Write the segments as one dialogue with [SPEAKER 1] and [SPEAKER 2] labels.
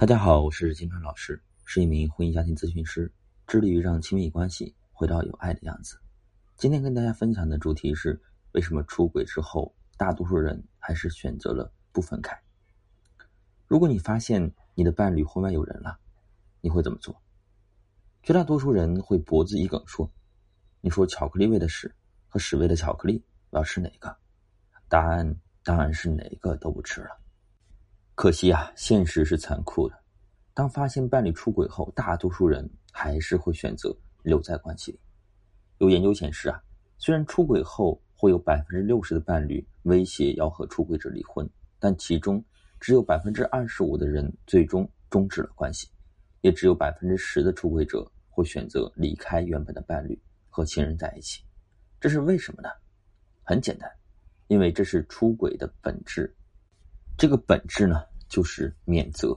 [SPEAKER 1] 大家好，我是金川老师，是一名婚姻家庭咨询师，致力于让亲密关系回到有爱的样子。今天跟大家分享的主题是：为什么出轨之后，大多数人还是选择了不分开？如果你发现你的伴侣婚外有人了，你会怎么做？绝大多数人会脖子一梗说：“你说巧克力味的屎和屎味的巧克力，我要吃哪个？”答案当然是哪个都不吃了。可惜啊，现实是残酷的。当发现伴侣出轨后，大多数人还是会选择留在关系里。有研究显示啊，虽然出轨后会有百分之六十的伴侣威胁要和出轨者离婚，但其中只有百分之二十五的人最终终止了关系，也只有百分之十的出轨者会选择离开原本的伴侣和亲人在一起。这是为什么呢？很简单，因为这是出轨的本质。这个本质呢？就是免责。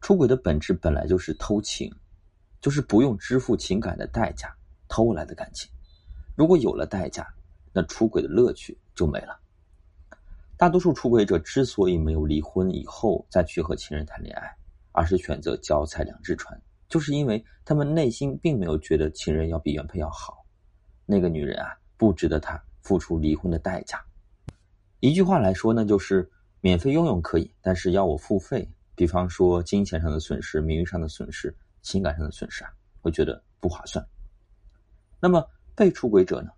[SPEAKER 1] 出轨的本质本来就是偷情，就是不用支付情感的代价偷来的感情。如果有了代价，那出轨的乐趣就没了。大多数出轨者之所以没有离婚以后再去和情人谈恋爱，而是选择脚踩两只船，就是因为他们内心并没有觉得情人要比原配要好，那个女人啊不值得他付出离婚的代价。一句话来说呢，就是。免费拥有可以，但是要我付费，比方说金钱上的损失、名誉上的损失、情感上的损失啊，会觉得不划算。那么被出轨者呢？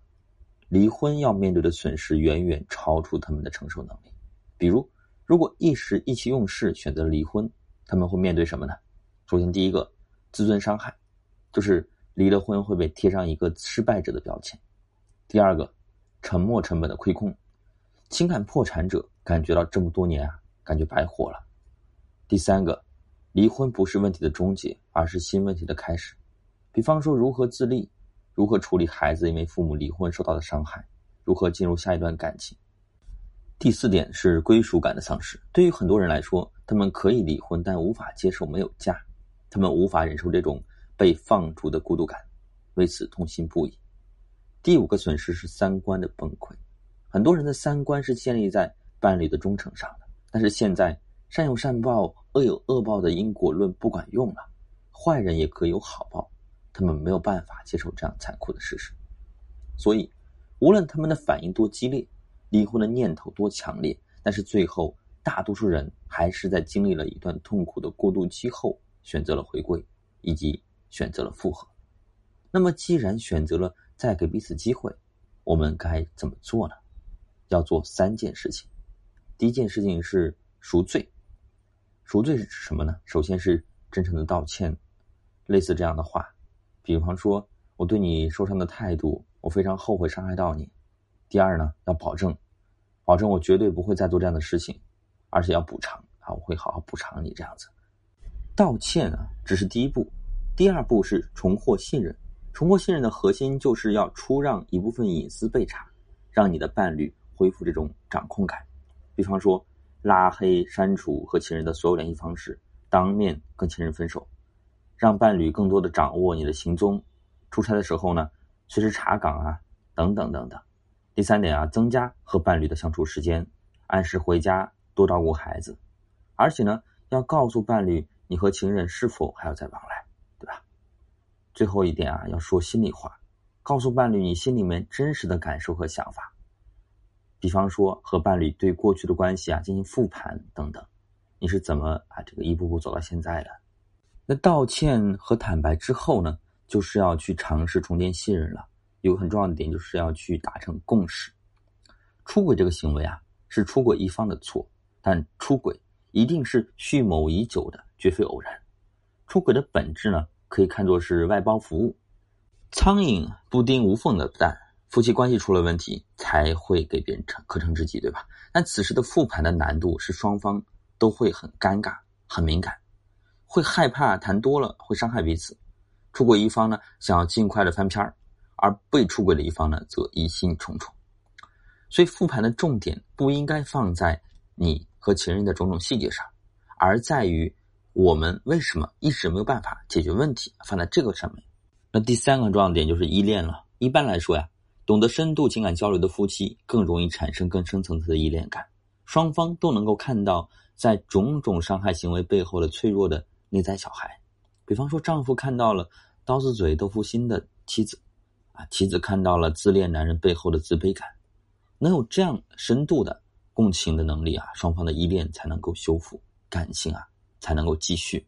[SPEAKER 1] 离婚要面对的损失远远超出他们的承受能力。比如，如果一时意气用事选择离婚，他们会面对什么呢？首先，第一个自尊伤害，就是离了婚会被贴上一个失败者的标签；第二个，沉没成本的亏空，情感破产者。感觉到这么多年啊，感觉白活了。第三个，离婚不是问题的终结，而是新问题的开始。比方说，如何自立，如何处理孩子因为父母离婚受到的伤害，如何进入下一段感情。第四点是归属感的丧失。对于很多人来说，他们可以离婚，但无法接受没有家，他们无法忍受这种被放逐的孤独感，为此痛心不已。第五个损失是三观的崩溃。很多人的三观是建立在。伴侣的忠诚上了，但是现在善有善报、恶有恶报的因果论不管用了，坏人也可以有好报，他们没有办法接受这样残酷的事实，所以无论他们的反应多激烈，离婚的念头多强烈，但是最后大多数人还是在经历了一段痛苦的过渡期后，选择了回归，以及选择了复合。那么既然选择了再给彼此机会，我们该怎么做呢？要做三件事情。第一件事情是赎罪，赎罪是指什么呢？首先是真诚的道歉，类似这样的话，比方说我对你受伤的态度，我非常后悔伤害到你。第二呢，要保证，保证我绝对不会再做这样的事情，而且要补偿啊，我会好好补偿你这样子。道歉啊，只是第一步，第二步是重获信任。重获信任的核心就是要出让一部分隐私被查，让你的伴侣恢复这种掌控感。比方说，拉黑、删除和情人的所有联系方式，当面跟情人分手，让伴侣更多的掌握你的行踪，出差的时候呢，随时查岗啊，等等等等。第三点啊，增加和伴侣的相处时间，按时回家，多照顾孩子，而且呢，要告诉伴侣你和情人是否还要再往来，对吧？最后一点啊，要说心里话，告诉伴侣你心里面真实的感受和想法。比方说和伴侣对过去的关系啊进行复盘等等，你是怎么啊这个一步步走到现在的？那道歉和坦白之后呢，就是要去尝试重建信任了。有个很重要的点就是要去达成共识。出轨这个行为啊是出轨一方的错，但出轨一定是蓄谋已久的，绝非偶然。出轨的本质呢可以看作是外包服务，苍蝇不叮无缝的蛋。夫妻关系出了问题，才会给别人成可乘之机，对吧？但此时的复盘的难度是双方都会很尴尬、很敏感，会害怕谈多了会伤害彼此。出轨一方呢，想要尽快的翻篇儿，而被出轨的一方呢，则疑心重重。所以复盘的重点不应该放在你和情人的种种细节上，而在于我们为什么一直没有办法解决问题，放在这个上面。那第三个重要点就是依恋了。一般来说呀。懂得深度情感交流的夫妻更容易产生更深层次的依恋感，双方都能够看到在种种伤害行为背后的脆弱的内在小孩。比方说，丈夫看到了刀子嘴豆腐心的妻子，啊，妻子看到了自恋男人背后的自卑感，能有这样深度的共情的能力啊，双方的依恋才能够修复，感情啊才能够继续。